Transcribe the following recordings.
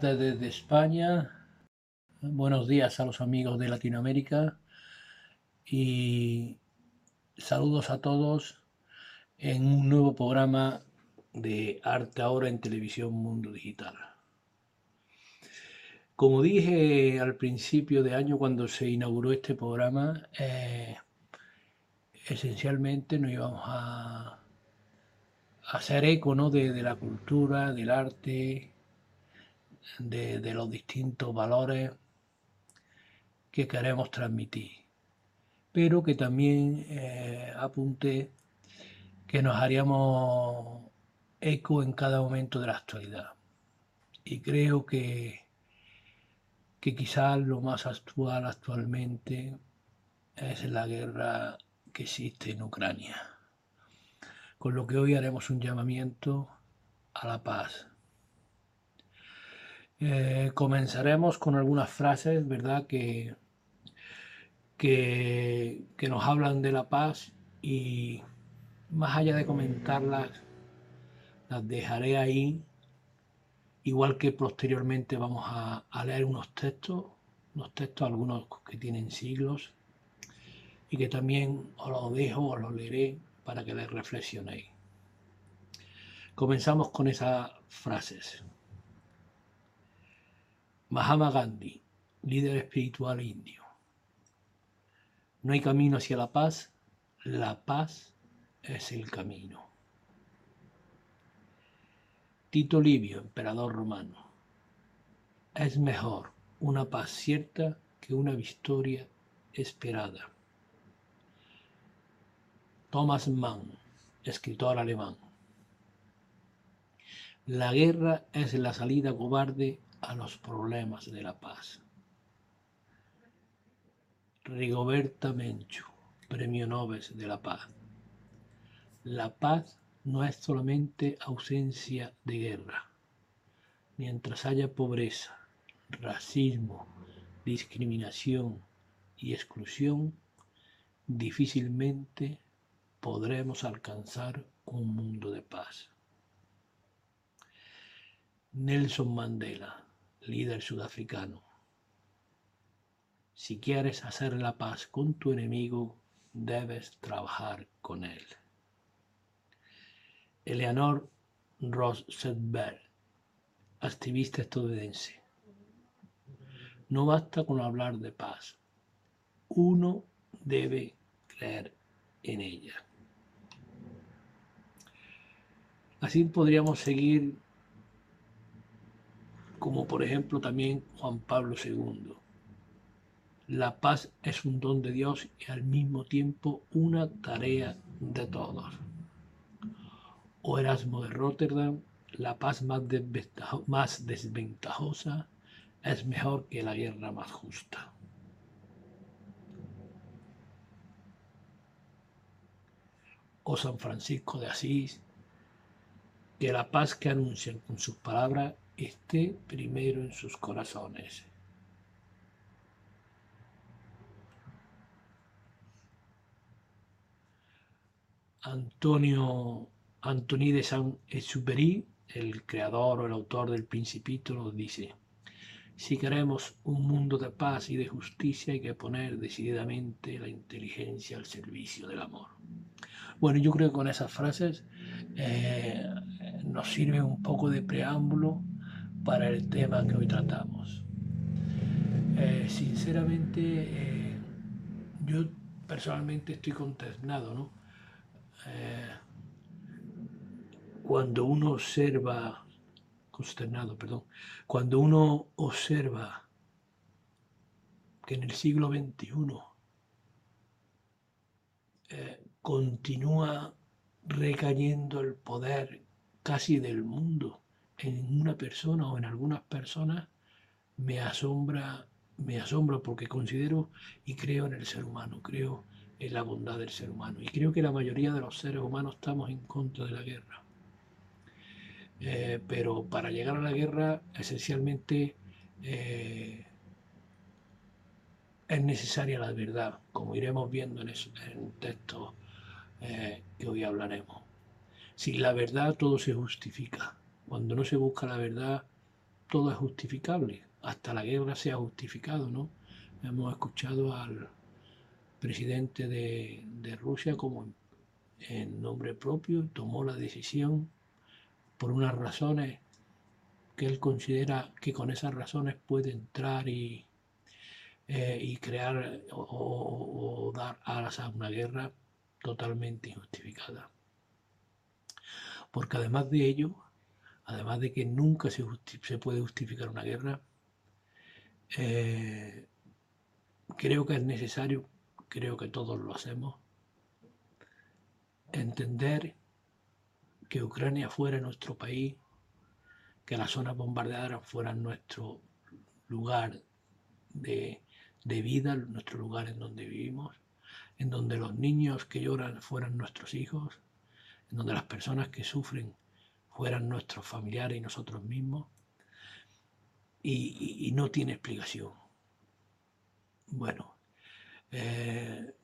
desde España. Buenos días a los amigos de Latinoamérica y saludos a todos en un nuevo programa de Arte Ahora en Televisión Mundo Digital. Como dije al principio de año cuando se inauguró este programa, eh, esencialmente nos íbamos a, hacer eco de, de la cultura, del arte, de, los distintos valores que queremos transmitir, pero que también eh, apunte que nos haríamos eco en cada momento de la actualidad. Y creo que, que quizás lo más actual actualmente es la guerra que existe en Ucrania. Con lo que hoy haremos un llamamiento a la paz, eh, comenzaremos con algunas frases, ¿verdad? Que, que, nos hablan de la paz y más allá de comentarlas, las dejaré ahí, igual que posteriormente vamos a, a leer unos textos, unos textos, algunos que tienen siglos, y que también os los dejo, os los leeré para que les reflexionéis. Comenzamos con esas frases. Mahatma Gandhi, líder espiritual indio. No hay camino hacia la paz, la paz es el camino. Tito Livio, emperador romano. Es mejor una paz cierta que una victoria esperada. Thomas Mann, escritor alemán. La guerra es la salida cobarde a los problemas de la paz. Rigoberta Menchu, Premio Nobel de la Paz. La paz no es solamente ausencia de guerra. Mientras haya pobreza, racismo, discriminación y exclusión, difícilmente podremos alcanzar un mundo de paz. Nelson Mandela líder sudafricano. Si quieres hacer la paz con tu enemigo, debes trabajar con él. Eleanor Roosevelt, activista estadounidense. No basta con hablar de paz. Uno debe creer en ella. Así podríamos seguir como por ejemplo también Juan Pablo II. La paz es un don de Dios y al mismo tiempo una tarea de todos. O Erasmo de Rotterdam, la paz más, más desventajosa es mejor que la guerra más justa. O San Francisco de Asís, que la paz que anuncian con sus palabras esté primero en sus corazones. Antonio Antoni de Saint-Exupéry, el creador o el autor del Principito, nos dice: Si queremos un mundo de paz y de justicia, hay que poner decididamente la inteligencia al servicio del amor. Bueno, yo creo que con esas frases eh, nos sirve un poco de preámbulo para el tema que hoy tratamos. Eh, sinceramente, eh, yo personalmente estoy consternado, ¿no? Eh, cuando uno observa, consternado, perdón, cuando uno observa que en el siglo XXI continúa recayendo el poder casi del mundo en una persona o en algunas personas, me asombra, me asombra porque considero y creo en el ser humano, creo en la bondad del ser humano. Y creo que la mayoría de los seres humanos estamos en contra de la guerra. Eh, pero para llegar a la guerra, esencialmente eh, es necesaria la verdad, como iremos viendo en, el texto eh, que hoy hablaremos. Sin la verdad todo se justifica. Cuando no se busca la verdad, todo es justificable. Hasta la guerra se ha justificado, ¿no? Hemos escuchado al presidente de, de Rusia como en nombre propio tomó la decisión por unas razones que él considera que con esas razones puede entrar y, eh, y crear o, dar alas a una guerra totalmente injustificada. Porque además de ello, además de que nunca se, puede justificar una guerra, eh, creo que es necesario, creo que todos lo hacemos, entender que Ucrania fuera nuestro país, que las zonas bombardeadas fueran nuestro lugar de, vida, nuestro lugar en donde vivimos, en donde los niños que lloran fueran nuestros hijos, en donde las personas que sufren fueran nuestros familiares y nosotros mismos, y, no tiene explicación. Bueno, eh,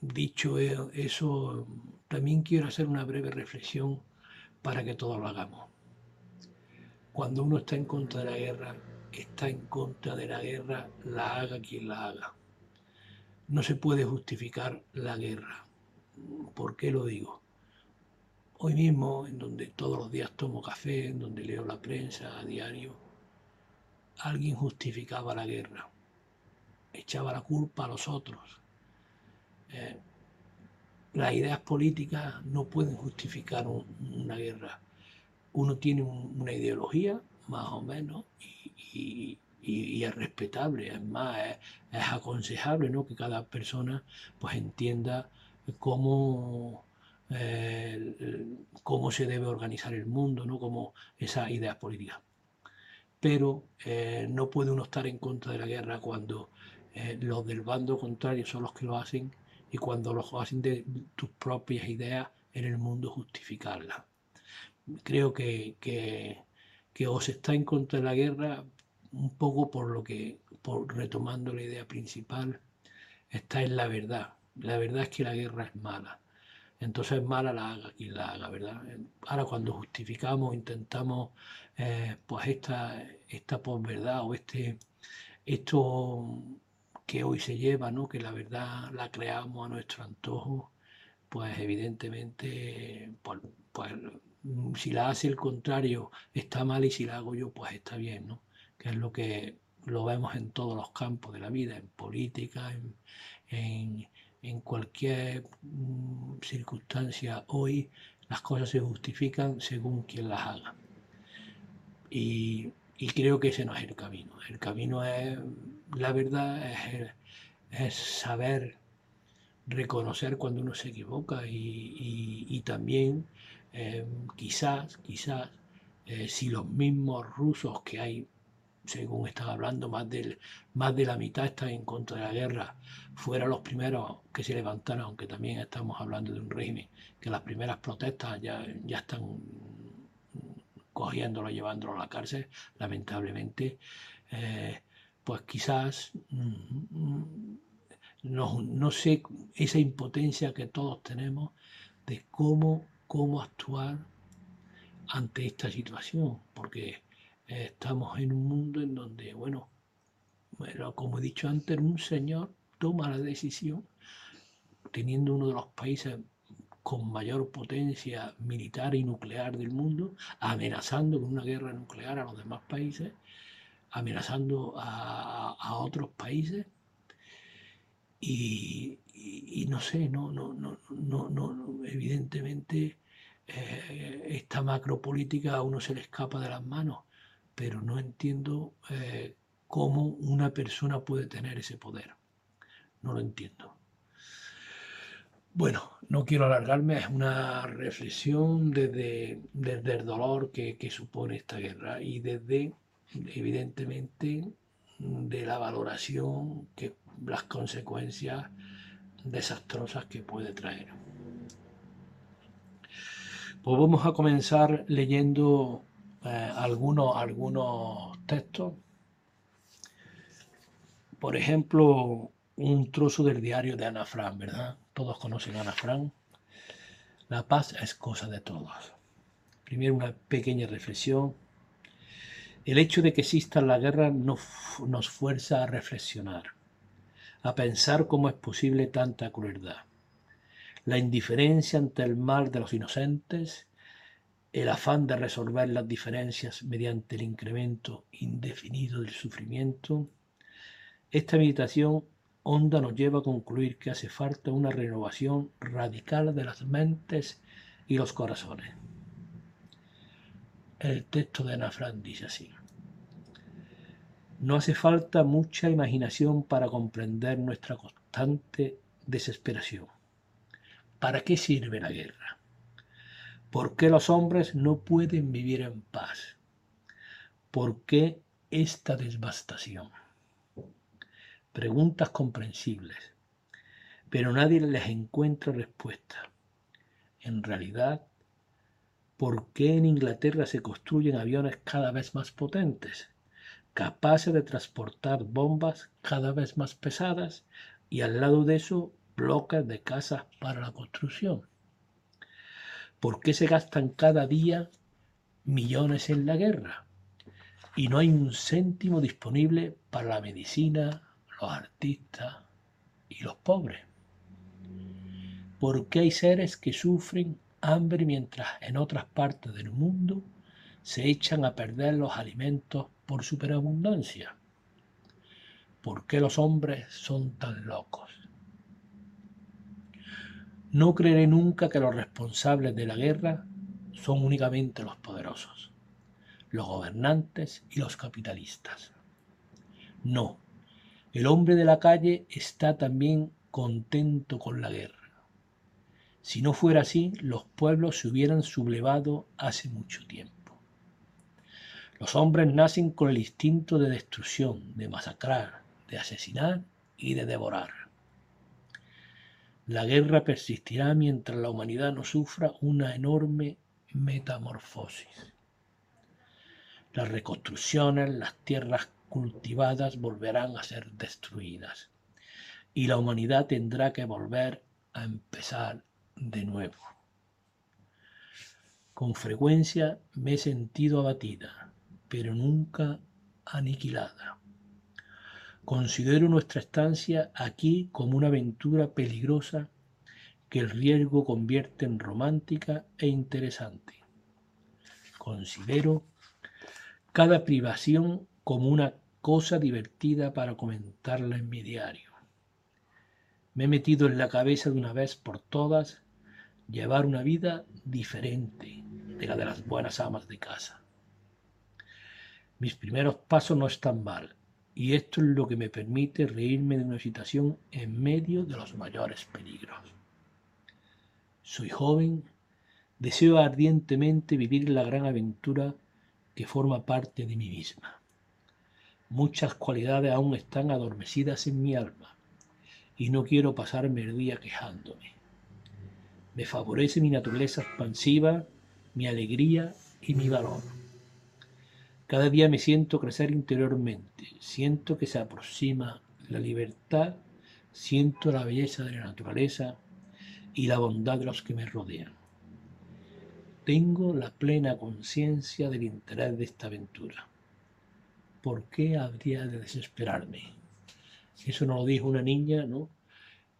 dicho eso, también quiero hacer una breve reflexión para que todos lo hagamos. Cuando uno está en contra de la guerra, está en contra de la guerra, la haga quien la haga. No se puede justificar la guerra. ¿Por qué lo digo? Hoy mismo, en donde todos los días tomo café, en donde leo la prensa a diario, alguien justificaba la guerra, echaba la culpa a los otros. Eh, las ideas políticas no pueden justificar una guerra. Uno tiene una ideología, más o menos, y, es respetable, es más, es, aconsejable ¿no? que cada persona pues entienda cómo, eh, cómo se debe organizar el mundo, ¿no? como esas ideas políticas. Pero eh, no puede uno estar en contra de la guerra cuando eh, los del bando contrario son los que lo hacen y cuando los hacen de tus propias ideas en el mundo justificarlas. Creo que, que, que os está en contra de la guerra un poco por lo que, retomando la idea principal, está en la verdad. La verdad es que la guerra es mala. Entonces mala la haga quien la haga, ¿verdad? Ahora cuando justificamos, intentamos eh, pues esta, esta posverdad o este, esto que hoy se lleva, ¿no? que la verdad la creamos a nuestro antojo, pues evidentemente, pues, pues, si la hace el contrario está mal y si la hago yo, pues está bien, ¿no? que es lo que lo vemos en todos los campos de la vida, en política, en, cualquier mm, circunstancia. Hoy las cosas se justifican según quien las haga. Y y creo que ese no es el camino. El camino es, la verdad, es, saber reconocer cuando uno se equivoca y, también eh, quizás, quizás, eh, si los mismos rusos que hay, según están hablando, más, del, más de la mitad están en contra de la guerra, fueran los primeros que se levantaran, aunque también estamos hablando de un régimen, que las primeras protestas ya, ya están cogiéndolo, llevándolo a la cárcel, lamentablemente, eh, pues quizás, mm, no, sé, esa impotencia que todos tenemos de cómo, cómo actuar ante esta situación, porque estamos en un mundo en donde, bueno, bueno, como he dicho antes, un señor toma la decisión, teniendo uno de los países con mayor potencia militar y nuclear del mundo, amenazando con una guerra nuclear a los demás países, amenazando a, otros países. Y, no sé, no, no, no, no, no evidentemente eh, esta macropolítica a uno se le escapa de las manos, pero no entiendo eh, cómo una persona puede tener ese poder. No lo entiendo. Bueno, no quiero alargarme, es una reflexión desde, desde el dolor que, que supone esta guerra y desde, evidentemente, de la valoración que las consecuencias desastrosas que puede traer. Pues vamos a comenzar leyendo eh, algunos, algunos textos. Por ejemplo, un trozo del diario de Ana Fran, ¿verdad? Todos conocen a Ana Fran. La paz es cosa de todos. Primero una pequeña reflexión. El hecho de que exista la guerra nos, nos fuerza a reflexionar, a pensar cómo es posible tanta crueldad. La indiferencia ante el mal de los inocentes el afán de resolver las diferencias mediante el incremento indefinido del sufrimiento, esta meditación honda nos lleva a concluir que hace falta una renovación radical de las mentes y los corazones. El texto de Ana Fran dice así. No hace falta mucha imaginación para comprender nuestra constante desesperación. ¿Para qué sirve la guerra? ¿Por qué los hombres no pueden vivir en paz? ¿Por qué esta devastación? Preguntas comprensibles, pero nadie les encuentra respuesta. En realidad, ¿por qué en Inglaterra se construyen aviones cada vez más potentes, capaces de transportar bombas cada vez más pesadas y al lado de eso bloques de casas para la construcción? ¿Por qué se gastan cada día millones en la guerra? Y no hay un céntimo disponible para la medicina, los artistas y los pobres. ¿Por qué hay seres que sufren hambre mientras en otras partes del mundo se echan a perder los alimentos por superabundancia? ¿Por qué los hombres son tan locos? No creeré nunca que los responsables de la guerra son únicamente los poderosos, los gobernantes y los capitalistas. No, el hombre de la calle está también contento con la guerra. Si no fuera así, los pueblos se hubieran sublevado hace mucho tiempo. Los hombres nacen con el instinto de destrucción, de masacrar, de asesinar y de devorar. La guerra persistirá mientras la humanidad no sufra una enorme metamorfosis. Las reconstrucciones, las tierras cultivadas volverán a ser destruidas y la humanidad tendrá que volver a empezar de nuevo. Con frecuencia me he sentido abatida, pero nunca aniquilada. Considero nuestra estancia aquí como una aventura peligrosa que el riesgo convierte en romántica e interesante. Considero cada privación como una cosa divertida para comentarla en mi diario. Me he metido en la cabeza de una vez por todas llevar una vida diferente de la de las buenas amas de casa. Mis primeros pasos no están mal y esto es lo que me permite reírme de una situación en medio de los mayores peligros. Soy joven, deseo ardientemente vivir la gran aventura que forma parte de mí misma. Muchas cualidades aún están adormecidas en mi alma y no quiero pasarme el día quejándome. Me favorece mi naturaleza expansiva, mi alegría y mi valor. Cada día me siento crecer interiormente, siento que se aproxima la libertad, siento la belleza de la naturaleza y la bondad de los que me rodean. Tengo la plena conciencia del interés de esta aventura. ¿Por qué habría de desesperarme? Eso nos lo dijo una niña, ¿no?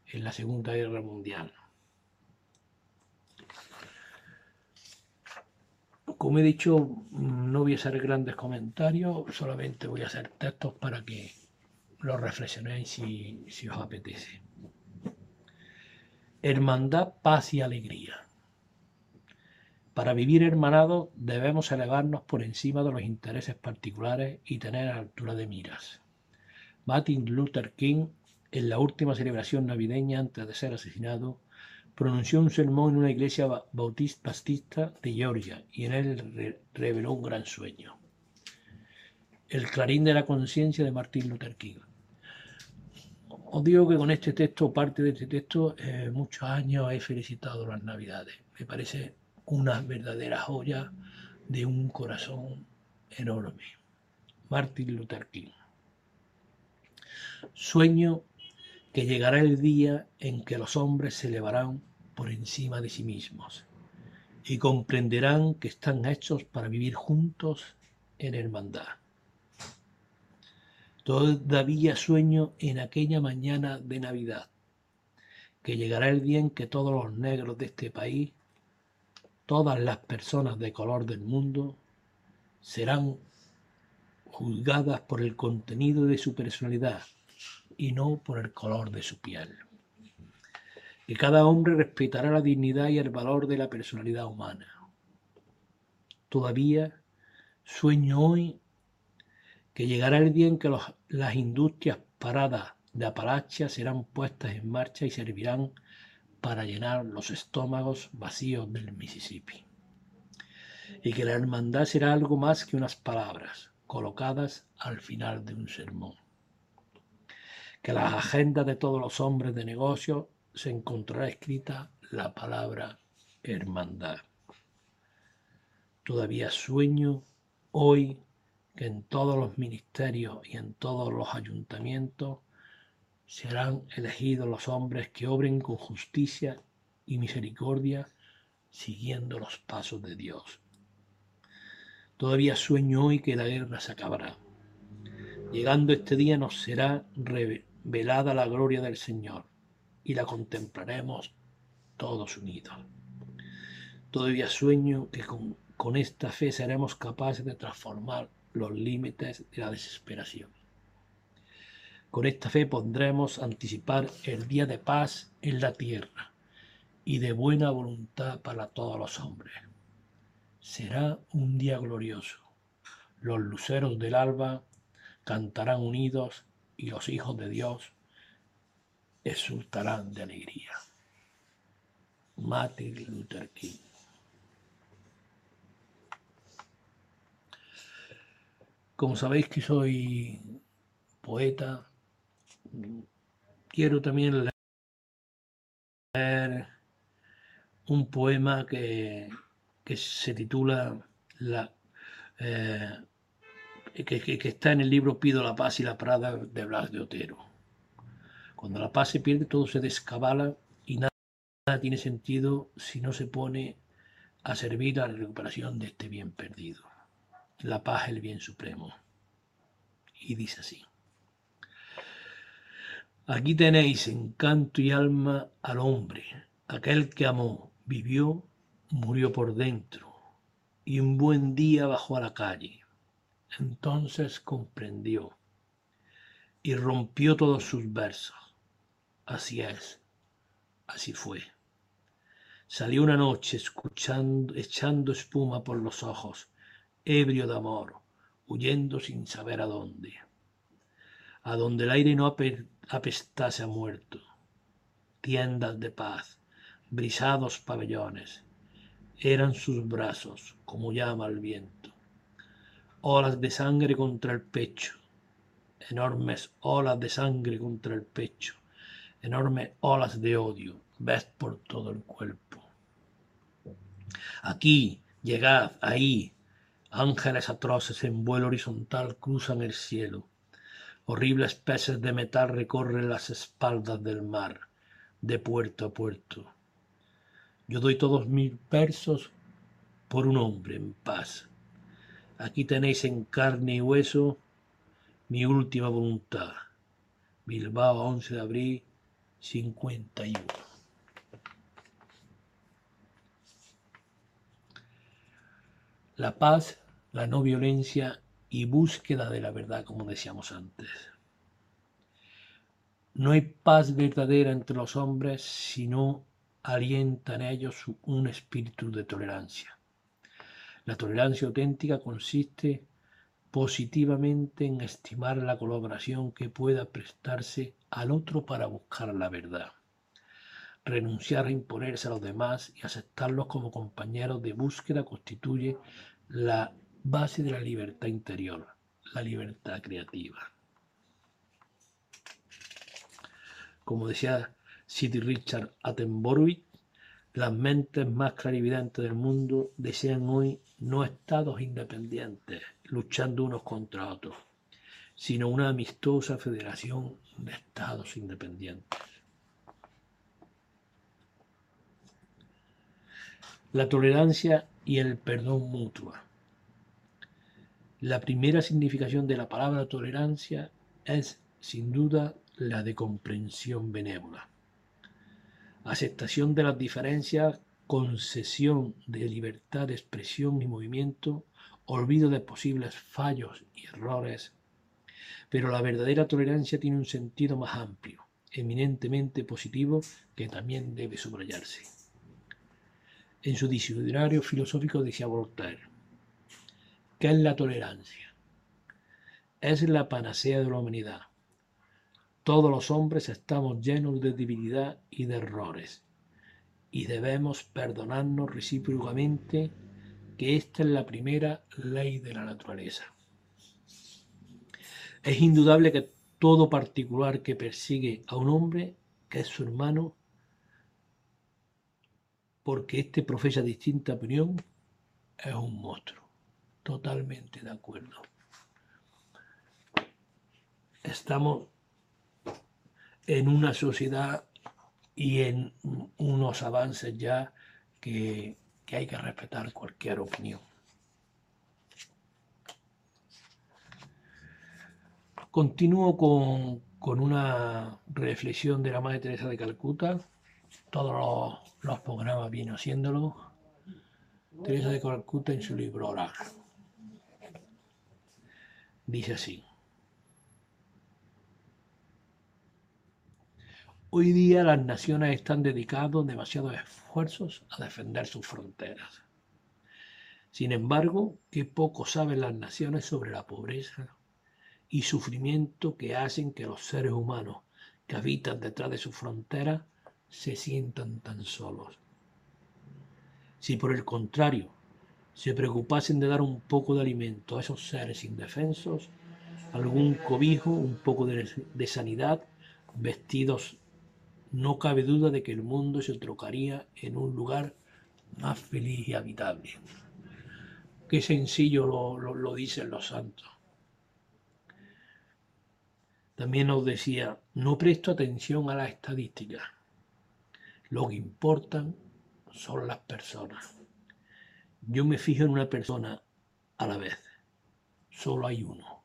En la Segunda Guerra Mundial. Como he dicho, no voy a hacer grandes comentarios, solamente voy a hacer textos para que lo reflexionéis si, si os apetece. Hermandad, paz y alegría. Para vivir hermanados debemos elevarnos por encima de los intereses particulares y tener altura de miras. Martin Luther King, en la última celebración navideña antes de ser asesinado, pronunció un sermón en una iglesia bautista de Georgia y en él reveló un gran sueño. El clarín de la conciencia de Martín Luther King. Os digo que con este texto, parte de este texto, eh, muchos años he felicitado las Navidades. Me parece una verdadera joya de un corazón enorme. Martin Luther King. Sueño que llegará el día en que los hombres se elevarán por encima de sí mismos y comprenderán que están hechos para vivir juntos en hermandad. Todavía sueño en aquella mañana de Navidad, que llegará el día en que todos los negros de este país, todas las personas de color del mundo, serán juzgadas por el contenido de su personalidad y no por el color de su piel. Que cada hombre respetará la dignidad y el valor de la personalidad humana. Todavía sueño hoy que llegará el día en que las industrias paradas de Apalachia serán puestas en marcha y servirán para llenar los estómagos vacíos del Mississippi. Y que la hermandad será algo más que unas palabras colocadas al final de un sermón que las agendas de todos los hombres de negocio se encontrará escrita la palabra hermandad. Todavía sueño hoy que en todos los ministerios y en todos los ayuntamientos serán elegidos los hombres que obren con justicia y misericordia siguiendo los pasos de Dios. Todavía sueño hoy que la guerra se acabará. Llegando este día nos será velada la gloria del Señor y la contemplaremos todos unidos. Todavía sueño que con, esta fe seremos capaces de transformar los límites de la desesperación. Con esta fe podremos anticipar el día de paz en la tierra y de buena voluntad para todos los hombres. Será un día glorioso. Los luceros del alba cantarán unidos y los hijos de Dios exultarán de alegría. Martin Luther King. Como sabéis que soy poeta, quiero también leer un poema que, se titula la, eh, que, está en el libro Pido la paz y la prada de Blas de Otero. Cuando la paz se pierde, todo se descabala y nada, tiene sentido si no se pone a servir a la recuperación de este bien perdido. La paz es el bien supremo. Y dice así. Aquí tenéis en canto y alma al hombre, aquel que amó, vivió, murió por dentro, y un buen día bajó a la calle entonces comprendió y rompió todos sus versos. Así es, así fue. Salió una noche escuchando, echando espuma por los ojos, ebrio de amor, huyendo sin saber a dónde. A donde el aire no apestase a muerto. Tiendas de paz, brisados pabellones, eran sus brazos como llama el viento olas de sangre contra el pecho, enormes olas de sangre contra el pecho, enormes olas de odio, ves por todo el cuerpo. Aquí, llegad, ahí, ángeles atroces en vuelo horizontal cruzan el cielo, horribles peces de metal recorren las espaldas del mar, de puerto a puerto. Yo doy todos mis versos por un hombre en paz, Aquí tenéis en carne y hueso mi última voluntad. Bilbao, 11 de abril 51. La paz, la no violencia y búsqueda de la verdad, como decíamos antes. No hay paz verdadera entre los hombres si no alienta en ellos un espíritu de tolerancia. La tolerancia auténtica consiste positivamente en estimar la colaboración que pueda prestarse al otro para buscar la verdad. renunciar a imponerse a los demás y aceptarlos como compañeros de búsqueda constituye la base de la libertad interior, la libertad creativa. Como decía Sir Richard Attenborough, las mentes más clarividentes del mundo desean hoy no estados independientes luchando unos contra otros, sino una amistosa federación de estados independientes. La tolerancia y el perdón mutuo. La primera significación de la palabra tolerancia es, sin duda, la de comprensión benévola. Aceptación de las diferencias, concesión de libertad de expresión y movimiento, olvido de posibles fallos y errores. Pero la verdadera tolerancia tiene un sentido más amplio, eminentemente positivo, que también debe subrayarse. En su diccionario filosófico decía Voltaire, ¿qué es la tolerancia? Es la panacea de la humanidad. Todos los hombres estamos llenos de debilidad y de errores, y debemos perdonarnos recíprocamente que esta es la primera ley de la naturaleza. Es indudable que todo particular que persigue a un hombre, que es su hermano, porque este profesa distinta opinión, es un monstruo. Totalmente de acuerdo. Estamos en una sociedad y en unos avances ya que hay que respetar cualquier opinión. Continúo con, una reflexión de la Madre Teresa de Calcuta. Todos los, los programas vienen haciéndolo. Teresa de Calcuta en su libro Orar. Dice así. Hoy día las naciones están dedicando demasiados esfuerzos a defender sus fronteras. Sin embargo, qué poco saben las naciones sobre la pobreza y sufrimiento que hacen que los seres humanos que habitan detrás de sus fronteras se sientan tan solos. Si por el contrario se preocupasen de dar un poco de alimento a esos seres indefensos, algún cobijo, un poco de, de sanidad, vestidos no cabe duda de que el mundo se trocaría en un lugar más feliz y habitable. Qué sencillo lo, dicen los santos. También nos decía, no presto atención a las estadísticas. Lo que importan son las personas. Yo me fijo en una persona a la vez. Solo hay uno.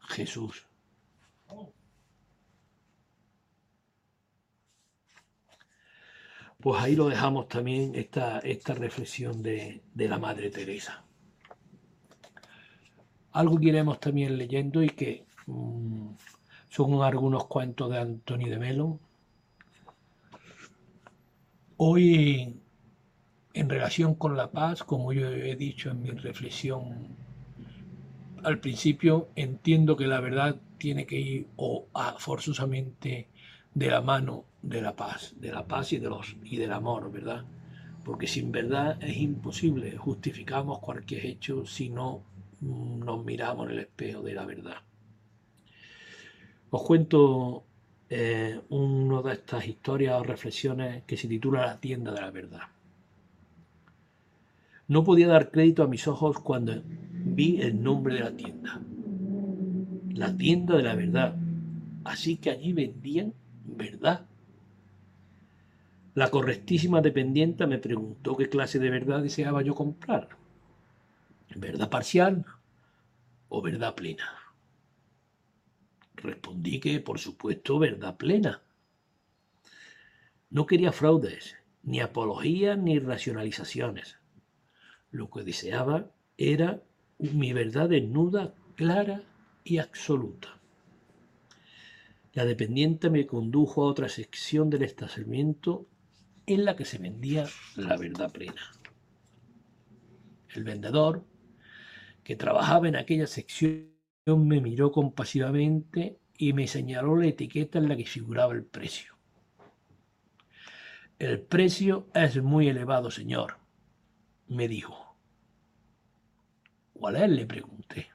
Jesús. Pues ahí lo dejamos también esta, esta reflexión de, la Madre Teresa. Algo que iremos también leyendo y que mm, son algunos cuentos de Antonio de Melo. Hoy, en relación con la paz, como yo he dicho en mi reflexión al principio, entiendo que la verdad tiene que ir o forzosamente de la mano de la paz, de la paz y, de los, y del amor, ¿verdad? Porque sin verdad es imposible, justificamos cualquier hecho si no nos miramos en el espejo de la verdad. Os cuento eh, una de estas historias o reflexiones que se titula La tienda de la verdad. No podía dar crédito a mis ojos cuando vi el nombre de la tienda. La tienda de la verdad. Así que allí vendían verdad. La correctísima dependienta me preguntó qué clase de verdad deseaba yo comprar. ¿Verdad parcial o verdad plena? Respondí que, por supuesto, verdad plena. No quería fraudes, ni apologías, ni racionalizaciones. Lo que deseaba era mi verdad desnuda, clara y absoluta. La dependiente me condujo a otra sección del establecimiento en la que se vendía la verdad plena. El vendedor, que trabajaba en aquella sección, me miró compasivamente y me señaló la etiqueta en la que figuraba el precio. El precio es muy elevado, señor, me dijo. ¿Cuál es? le pregunté.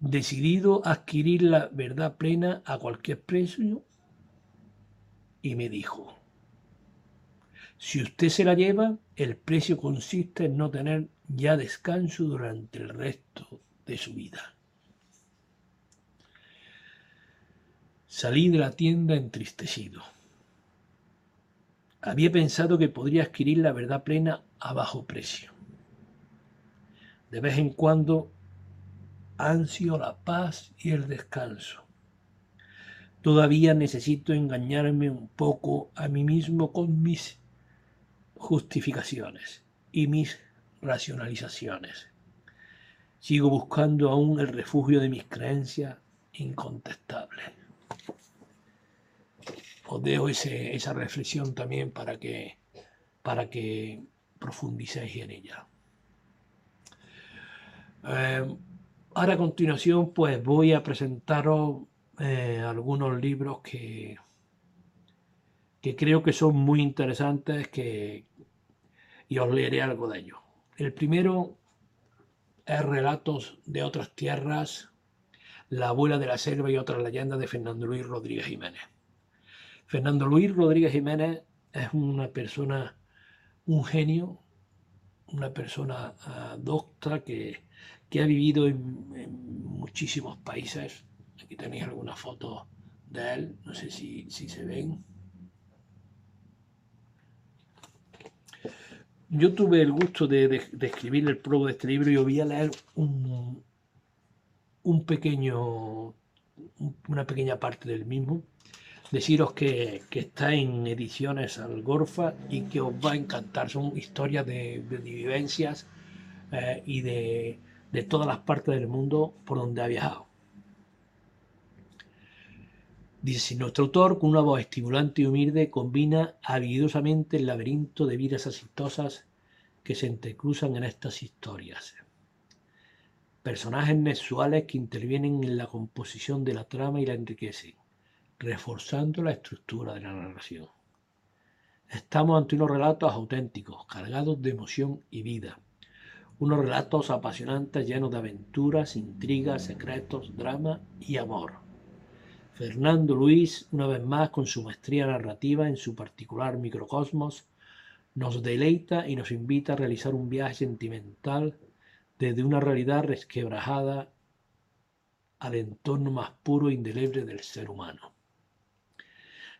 Decidido a adquirir la verdad plena a cualquier precio, y me dijo, si usted se la lleva, el precio consiste en no tener ya descanso durante el resto de su vida. Salí de la tienda entristecido. Había pensado que podría adquirir la verdad plena a bajo precio. De vez en cuando ansio la paz y el descanso. Todavía necesito engañarme un poco a mí mismo con mis justificaciones y mis racionalizaciones. Sigo buscando aún el refugio de mis creencias incontestables. Os dejo esa reflexión también para que, para que profundicéis en ella. Eh, ahora a continuación pues voy a presentaros eh, algunos libros que, que creo que son muy interesantes que, y os leeré algo de ellos. El primero es Relatos de otras tierras, La abuela de la selva y otras leyendas de Fernando Luis Rodríguez Jiménez. Fernando Luis Rodríguez Jiménez es una persona, un genio, una persona uh, docta que, que, ha vivido en, en, muchísimos países. Aquí tenéis algunas fotos de él, no sé si, si se ven. yo tuve el gusto de, de, de, escribir el prólogo de este libro y voy a leer un, un pequeño, una pequeña parte del mismo. Deciros que, que, está en ediciones Algorfa y que os va a encantar. Son historias de, de vivencias eh, y de, de todas las partes del mundo por donde ha viajado. Dice, nuestro autor, con una voz estimulante y humilde, combina habilidosamente el laberinto de vidas exitosas que se entrecruzan en estas historias. Personajes mensuales que intervienen en la composición de la trama y la enriquecen, reforzando la estructura de la narración. Estamos ante unos relatos auténticos, cargados de emoción y vida. Unos relatos apasionantes llenos de aventuras, intrigas, secretos, drama y amor Fernando Luis, una vez más con su maestría narrativa en su particular microcosmos, nos deleita y nos invita a realizar un viaje sentimental desde una realidad resquebrajada al entorno más puro e indeleble del ser humano.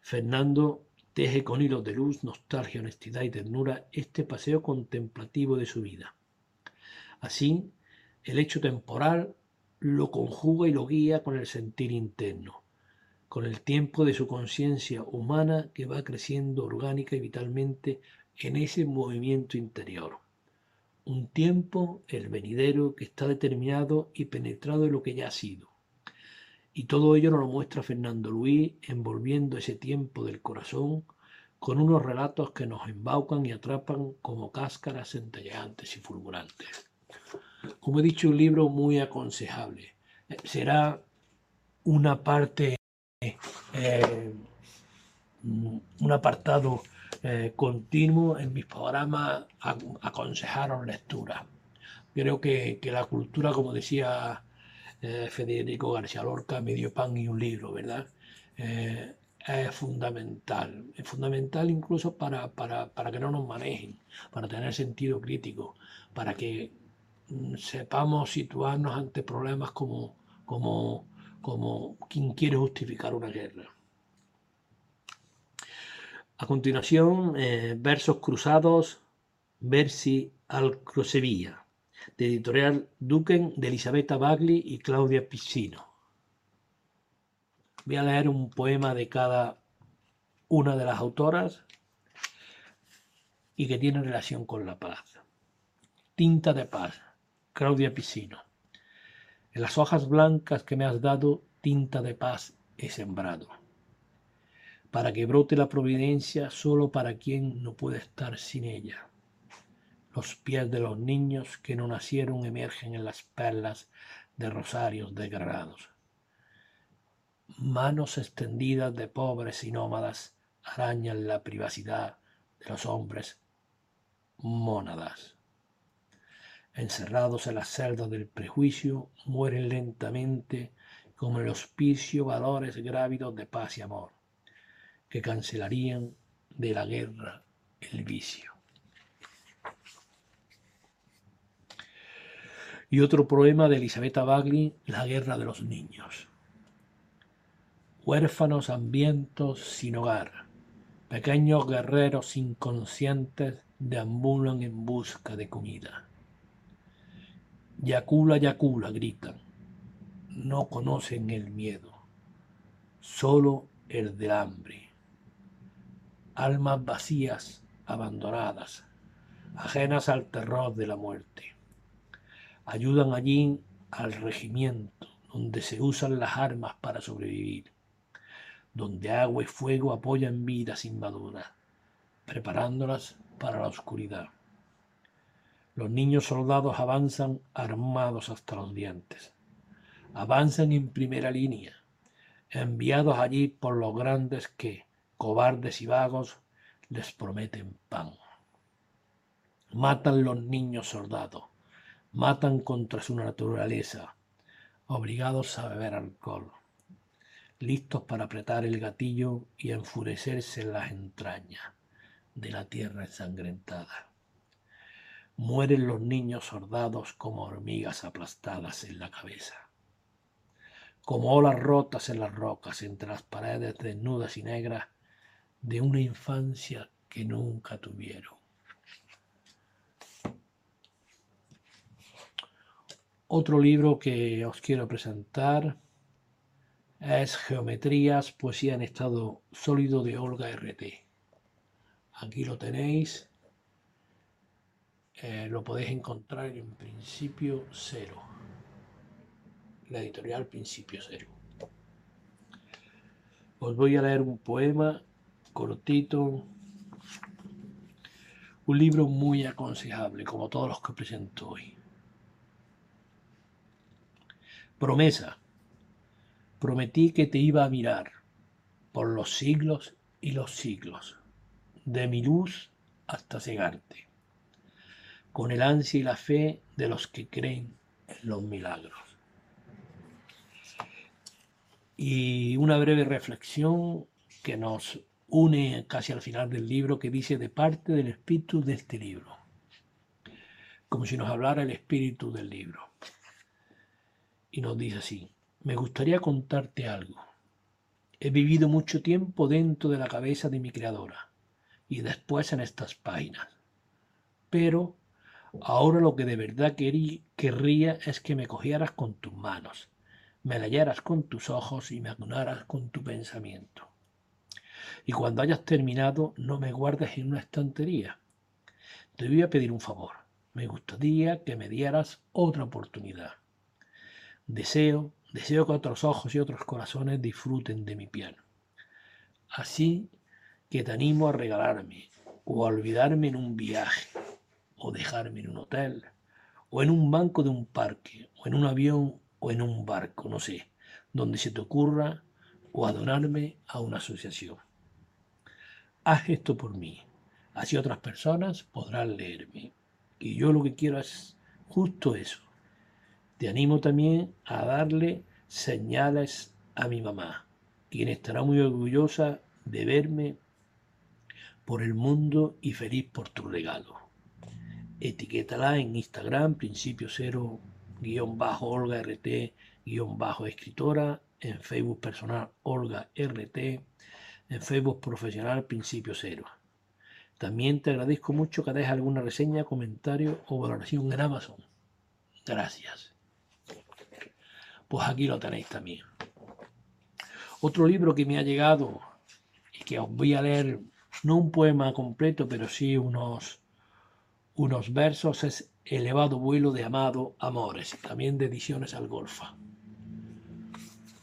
Fernando teje con hilos de luz, nostalgia, honestidad y ternura este paseo contemplativo de su vida. Así, el hecho temporal lo conjuga y lo guía con el sentir interno con el tiempo de su conciencia humana que va creciendo orgánica y vitalmente en ese movimiento interior. Un tiempo, el venidero, que está determinado y penetrado en lo que ya ha sido. Y todo ello nos lo muestra Fernando Luis, envolviendo ese tiempo del corazón con unos relatos que nos embaucan y atrapan como cáscaras centelleantes y fulgurantes. Como he dicho, un libro muy aconsejable. Será una parte eh, un apartado eh, continuo en mis programas a, aconsejaron lectura. Creo que, que, la cultura, como decía eh, Federico García Lorca, medio pan y un libro, ¿verdad? Es fundamental. Es fundamental incluso para, para, para, que no nos manejen, para tener sentido crítico, para que sepamos situarnos ante problemas como, como como quien quiere justificar una guerra. A continuación, eh, versos cruzados, Versi al Crosevilla, de editorial Duquen de Elisabetta Bagli y Claudia Piscino. Voy a leer un poema de cada una de las autoras y que tiene relación con la paz. Tinta de paz, Claudia Piscino. En las hojas blancas que me has dado, tinta de paz he sembrado, para que brote la providencia solo para quien no puede estar sin ella. Los pies de los niños que no nacieron emergen en las perlas de rosarios desgarrados. Manos extendidas de pobres y nómadas arañan la privacidad de los hombres mónadas. Encerrados en las celdas del prejuicio, mueren lentamente como el hospicio valores grávidos de paz y amor, que cancelarían de la guerra el vicio. Y otro poema de Elisabetta Bagli, La guerra de los niños. Huérfanos hambrientos sin hogar, pequeños guerreros inconscientes deambulan en busca de comida. Yacula, Yacula, gritan. No conocen el miedo, solo el del hambre. Almas vacías, abandonadas, ajenas al terror de la muerte. Ayudan allí al regimiento, donde se usan las armas para sobrevivir, donde agua y fuego apoyan vidas invaduras, preparándolas para la oscuridad. Los niños soldados avanzan armados hasta los dientes. Avanzan en primera línea, enviados allí por los grandes que, cobardes y vagos, les prometen pan. Matan los niños soldados, matan contra su naturaleza, obligados a beber alcohol, listos para apretar el gatillo y enfurecerse en las entrañas de la tierra ensangrentada. Mueren los niños soldados como hormigas aplastadas en la cabeza, como olas rotas en las rocas entre las paredes desnudas y negras de una infancia que nunca tuvieron. Otro libro que os quiero presentar es Geometrías, poesía en estado sólido de Olga RT. Aquí lo tenéis. Eh, lo podéis encontrar en Principio Cero. La editorial Principio Cero. Os voy a leer un poema cortito. Un libro muy aconsejable, como todos los que presento hoy. Promesa. Prometí que te iba a mirar por los siglos y los siglos de mi luz hasta cegarte, con el ansia y la fe de los que creen en los milagros. Y una breve reflexión que nos une casi al final del libro que dice de parte del espíritu de este libro, como si nos hablara el espíritu del libro. Y nos dice así, me gustaría contarte algo. He vivido mucho tiempo dentro de la cabeza de mi creadora y después en estas páginas. Pero ahora lo que de verdad querría es que me cogieras con tus manos, me leyeras con tus ojos y me acunaras con tu pensamiento. Y cuando hayas terminado, no me guardes en una estantería. Te voy a pedir un favor. Me gustaría que me dieras otra oportunidad. Deseo, deseo que otros ojos y otros corazones disfruten de mi piano. Así que te animo a regalarme o a olvidarme en un viaje o dejarme en un hotel o en un banco de un parque o en un avión o en un barco, no sé, donde se te ocurra o a a una asociación. Haz esto por mí, así otras personas podrán leerme. Y yo lo que quiero es justo eso. Te animo también a darle señales a mi mamá, quien estará muy orgullosa de verme por el mundo y feliz por tu regalo. Etiquétala en Instagram, principio cero, guion bajo Olga RT, guion bajo escritora, en Facebook personal Olga RT, en Facebook profesional Principio Cero. También te agradezco mucho que dejes alguna reseña, comentario o valoración en Amazon. Gracias. Pues aquí lo tenéis también. Otro libro que me ha llegado y que os voy a leer no un poema completo, pero sí unos, unos versos, es Elevado vuelo de Amado Amores, también de Ediciones Algolfa.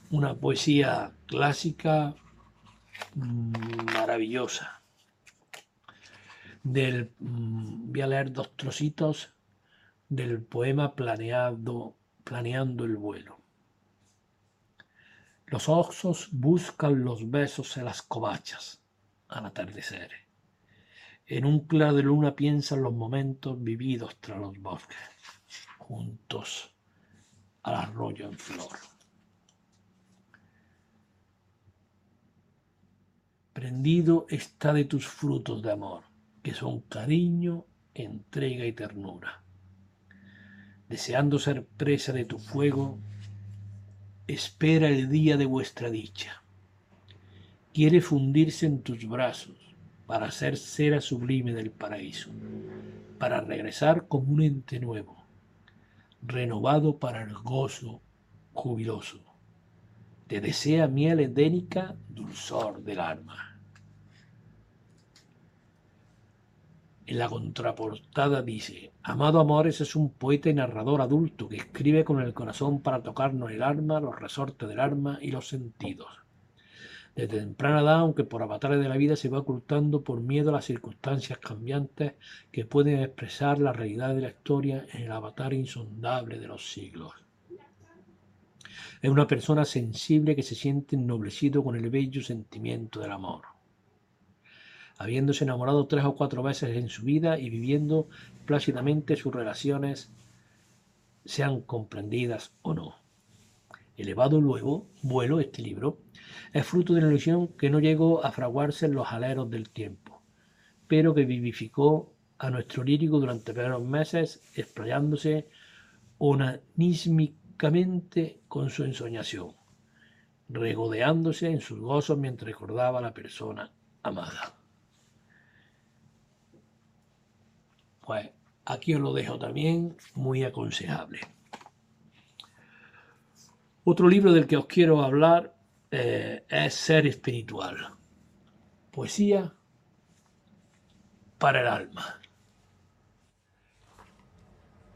Una poesía clásica mm, maravillosa. Del, mm, voy a leer dos trocitos del poema planeado, Planeando el vuelo. Los oxos buscan los besos en las covachas al atardecer. En un claro de luna piensan los momentos vividos tras los bosques, juntos al arroyo en flor. Prendido está de tus frutos de amor, que son cariño, entrega y ternura. Deseando ser presa de tu fuego, espera el día de vuestra dicha. Quiere fundirse en tus brazos para ser cera sublime del paraíso, para regresar como un ente nuevo, renovado para el gozo jubiloso. Te desea miel edénica, dulzor del alma. En la contraportada dice, Amado Amores es un poeta y narrador adulto que escribe con el corazón para tocarnos el alma, los resortes del alma y los sentidos. Desde temprana edad, aunque por avatares de la vida se va ocultando por miedo a las circunstancias cambiantes que pueden expresar la realidad de la historia en el avatar insondable de los siglos. Es una persona sensible que se siente ennoblecido con el bello sentimiento del amor. Habiéndose enamorado tres o cuatro veces en su vida y viviendo plácidamente sus relaciones, sean comprendidas o no. Elevado luego, vuelo este libro, es fruto de una ilusión que no llegó a fraguarse en los aleros del tiempo, pero que vivificó a nuestro lírico durante varios meses, explayándose onanísmicamente con su ensoñación, regodeándose en sus gozos mientras recordaba a la persona amada. Pues aquí os lo dejo también muy aconsejable. Otro libro del que os quiero hablar eh, es Ser Espiritual. Poesía para el alma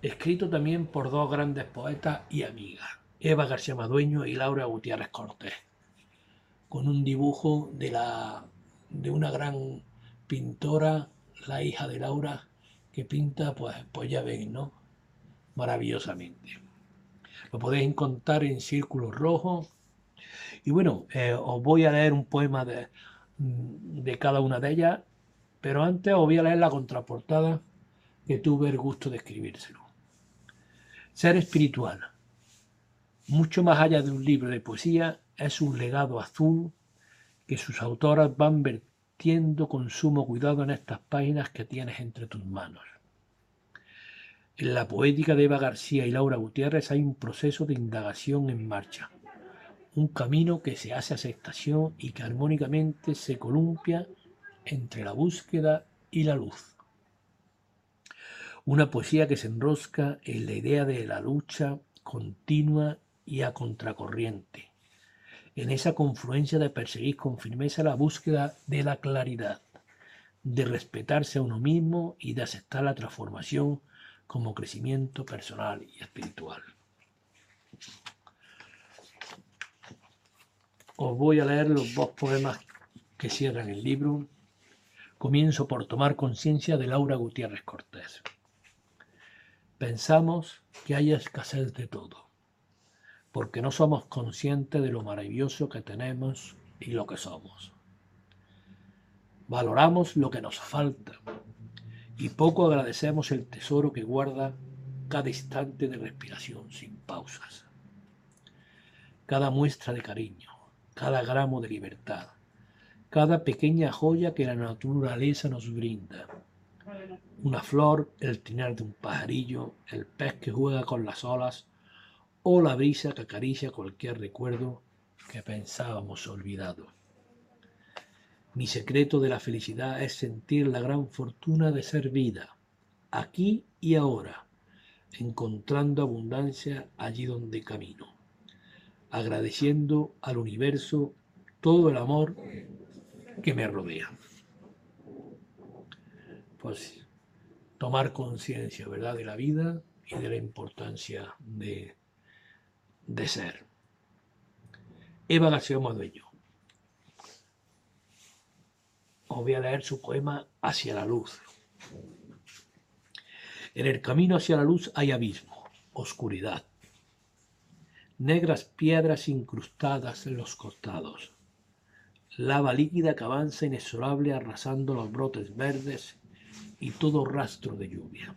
escrito también por dos grandes poetas y amigas, Eva García Madueño y Laura Gutiérrez Cortés, con un dibujo de, la, de una gran pintora, la hija de Laura, que pinta, pues, pues ya ven, ¿no? Maravillosamente. Lo podéis encontrar en Círculos Rojos. Y bueno, eh, os voy a leer un poema de, de cada una de ellas, pero antes os voy a leer la contraportada que tuve el gusto de escribírselo. Ser espiritual, mucho más allá de un libro de poesía, es un legado azul que sus autoras van vertiendo con sumo cuidado en estas páginas que tienes entre tus manos. En la poética de Eva García y Laura Gutiérrez hay un proceso de indagación en marcha, un camino que se hace aceptación y que armónicamente se columpia entre la búsqueda y la luz. Una poesía que se enrosca en la idea de la lucha continua y a contracorriente, en esa confluencia de perseguir con firmeza la búsqueda de la claridad, de respetarse a uno mismo y de aceptar la transformación como crecimiento personal y espiritual. Os voy a leer los dos poemas que cierran el libro. Comienzo por tomar conciencia de Laura Gutiérrez Cortés. Pensamos que hay escasez de todo, porque no somos conscientes de lo maravilloso que tenemos y lo que somos. Valoramos lo que nos falta y poco agradecemos el tesoro que guarda cada instante de respiración sin pausas, cada muestra de cariño, cada gramo de libertad, cada pequeña joya que la naturaleza nos brinda una flor, el trinar de un pajarillo, el pez que juega con las olas o la brisa que acaricia cualquier recuerdo que pensábamos olvidado. Mi secreto de la felicidad es sentir la gran fortuna de ser vida, aquí y ahora, encontrando abundancia allí donde camino, agradeciendo al universo todo el amor que me rodea. Pues tomar conciencia, ¿verdad?, de la vida y de la importancia de, de ser. Eva García Madueño. Os voy a leer su poema Hacia la luz. En el camino hacia la luz hay abismo, oscuridad, negras piedras incrustadas en los costados, lava líquida que avanza inexorable arrasando los brotes verdes y todo rastro de lluvia.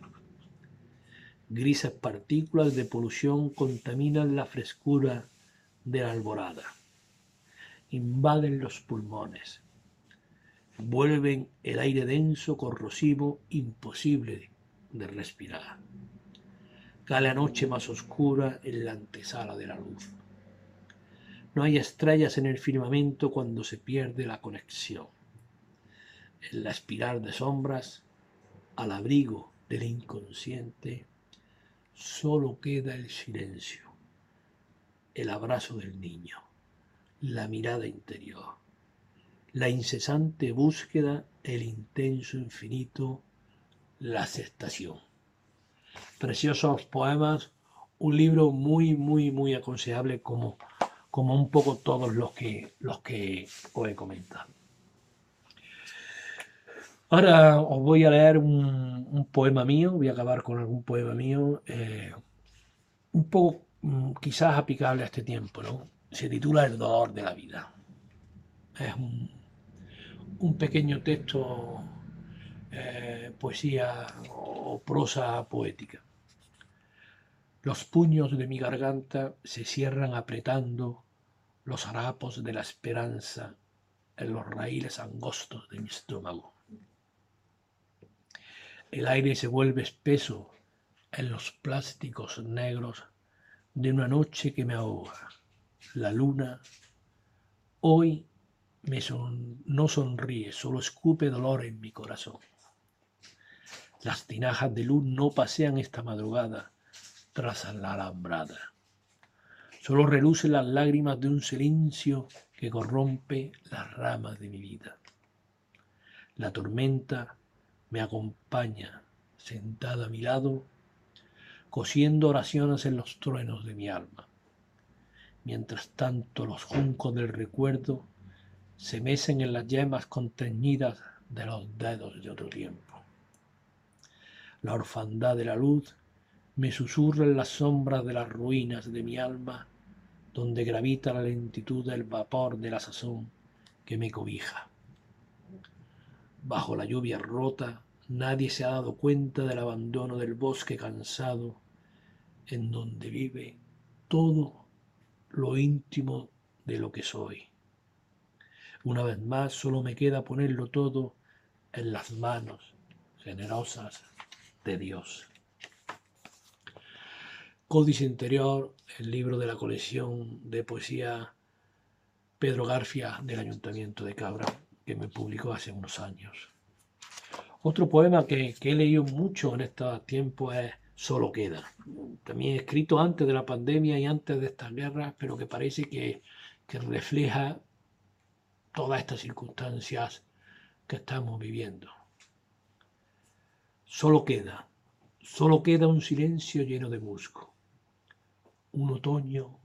Grises partículas de polución contaminan la frescura de la alborada, invaden los pulmones, vuelven el aire denso, corrosivo, imposible de respirar. Cae la noche más oscura en la antesala de la luz. No hay estrellas en el firmamento cuando se pierde la conexión. En la espiral de sombras, al abrigo del inconsciente, solo queda el silencio, el abrazo del niño, la mirada interior, la incesante búsqueda, el intenso infinito, la aceptación. Preciosos poemas, un libro muy, muy, muy aconsejable como como un poco todos los que, los que os he comentado. Ahora os voy a leer un, poema mío, voy a acabar con algún poema mío, eh, un poco mm, quizás aplicable a este tiempo, ¿no? Se titula El dolor de la vida. Es un, pequeño texto, eh, poesía o prosa poética. Los puños de mi garganta se cierran apretando los harapos de la esperanza en los raíles angostos de mi estómago. El aire se vuelve espeso en los plásticos negros de una noche que me ahoga. La luna hoy me no sonríe, solo escupe dolor en mi corazón. Las tinajas de luz no pasean esta madrugada tras la alambrada. Solo relucen las lágrimas de un silencio que corrompe las ramas de mi vida. La tormenta me acompaña sentada a mi lado, cosiendo oraciones en los truenos de mi alma. Mientras tanto los juncos del recuerdo se mecen en las yemas conteñidas de los dedos de otro tiempo. La orfandad de la luz me susurra en las sombras de las ruinas de mi alma donde gravita la lentitud del vapor de la sazón que me cobija. Bajo la lluvia rota, nadie se ha dado cuenta del abandono del bosque cansado, en donde vive todo lo íntimo de lo que soy. Una vez más, solo me queda ponerlo todo en las manos generosas de Dios. Códice Interior, el libro de la colección de poesía Pedro Garfia del Ayuntamiento de Cabra, que me publicó hace unos años. Otro poema que, he leído mucho en estos tiempos es Solo queda. También escrito antes de la pandemia y antes de estas guerras, pero que parece que refleja todas estas circunstancias que estamos viviendo. Solo queda, solo queda un silencio lleno de musgo un otoño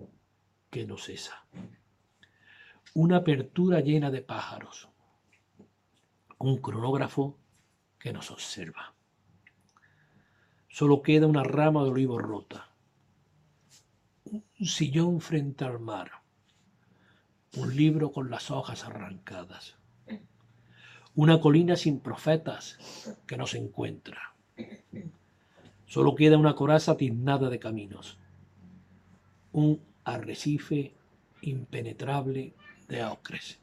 que no cesa, una apertura llena de pájaros, un cronógrafo que nos observa. Solo queda una rama de olivo rota, un sillón frente al mar, un libro con las hojas arrancadas, una colina sin profetas que no se encuentra. Solo queda una coraza tiznada de caminos, un arrecife impenetrable de ocres.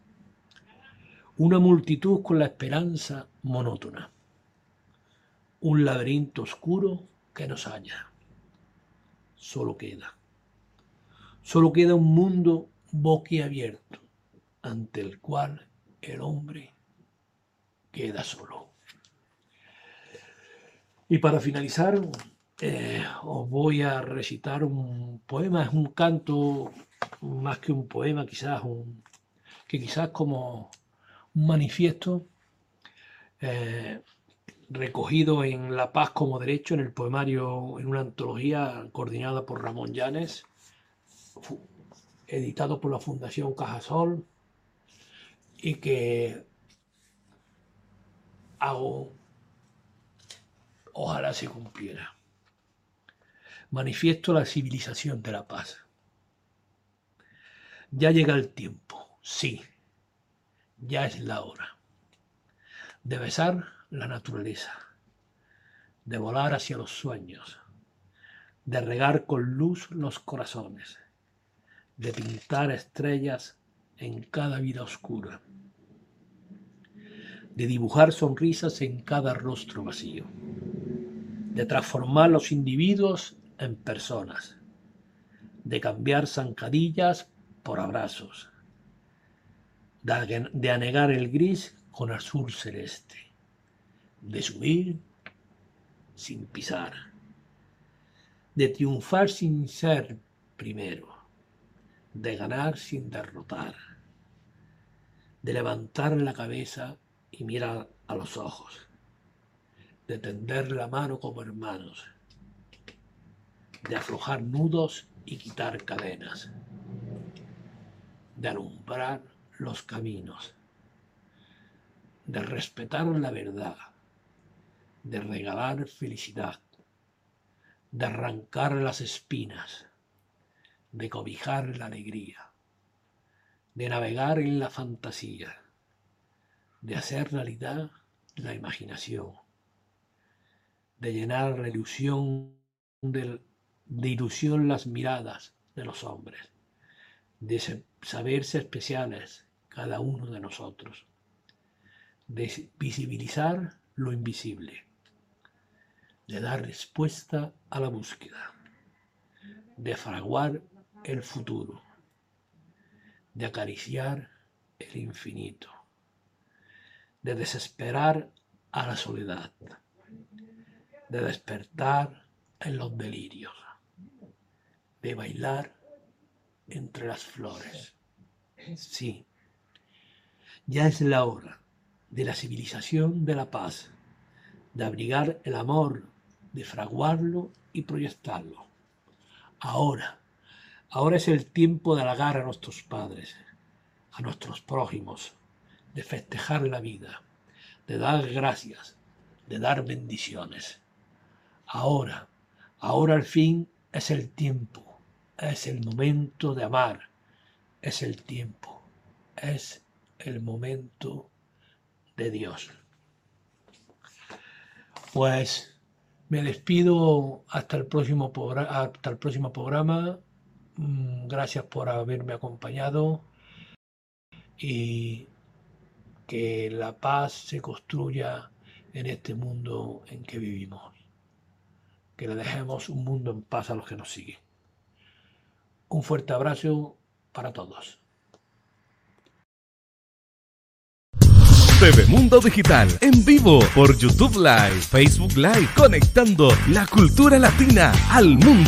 Una multitud con la esperanza monótona. Un laberinto oscuro que nos halla. Solo queda. Solo queda un mundo boquiabierto ante el cual el hombre queda solo. Y para finalizar, eh, os voy a recitar un poema, es un canto más que un poema, quizás un, que quizás como un manifiesto eh, recogido en La Paz como Derecho, en el poemario, en una antología coordinada por Ramón Llanes, editado por la Fundación Cajasol, y que hago, ojalá se cumpliera manifiesto la civilización de la paz. Ya llega el tiempo, sí, ya es la hora de besar la naturaleza, de volar hacia los sueños, de regar con luz los corazones, de pintar estrellas en cada vida oscura, de dibujar sonrisas en cada rostro vacío, de transformar los individuos en personas, de cambiar zancadillas por abrazos, de anegar el gris con azul celeste, de subir sin pisar, de triunfar sin ser primero, de ganar sin derrotar, de levantar la cabeza y mirar a los ojos, de tender la mano como hermanos, de aflojar nudos y quitar cadenas, de alumbrar los caminos, de respetar la verdad, de regalar felicidad, de arrancar las espinas, de cobijar la alegría, de navegar en la fantasía, de hacer realidad la imaginación, de llenar la ilusión de, ilusión las miradas de los hombres, de saberse especiales cada uno de nosotros, de visibilizar lo invisible, de dar respuesta a la búsqueda, de fraguar el futuro, de acariciar el infinito, de desesperar a la soledad, de despertar en los delirios, de bailar entre las flores. Sí, ya es la hora de la civilización de la paz, de abrigar el amor, de fraguarlo y proyectarlo. Ahora, ahora es el tiempo de halagar a nuestros padres, a nuestros prójimos, de festejar la vida, de dar gracias, de dar bendiciones. Ahora, ahora al fin es el tiempo, es el momento de amar, es el tiempo, es el momento de Dios. Pues me despido hasta el próximo, hasta el próximo programa. Mm, gracias por haberme acompañado y que la paz se construya en este mundo en que vivimos. Que le dejemos un mundo en paz a los que nos siguen. Un fuerte abrazo para todos. TV Mundo Digital en vivo por YouTube Live, Facebook Live, conectando la cultura latina al mundo.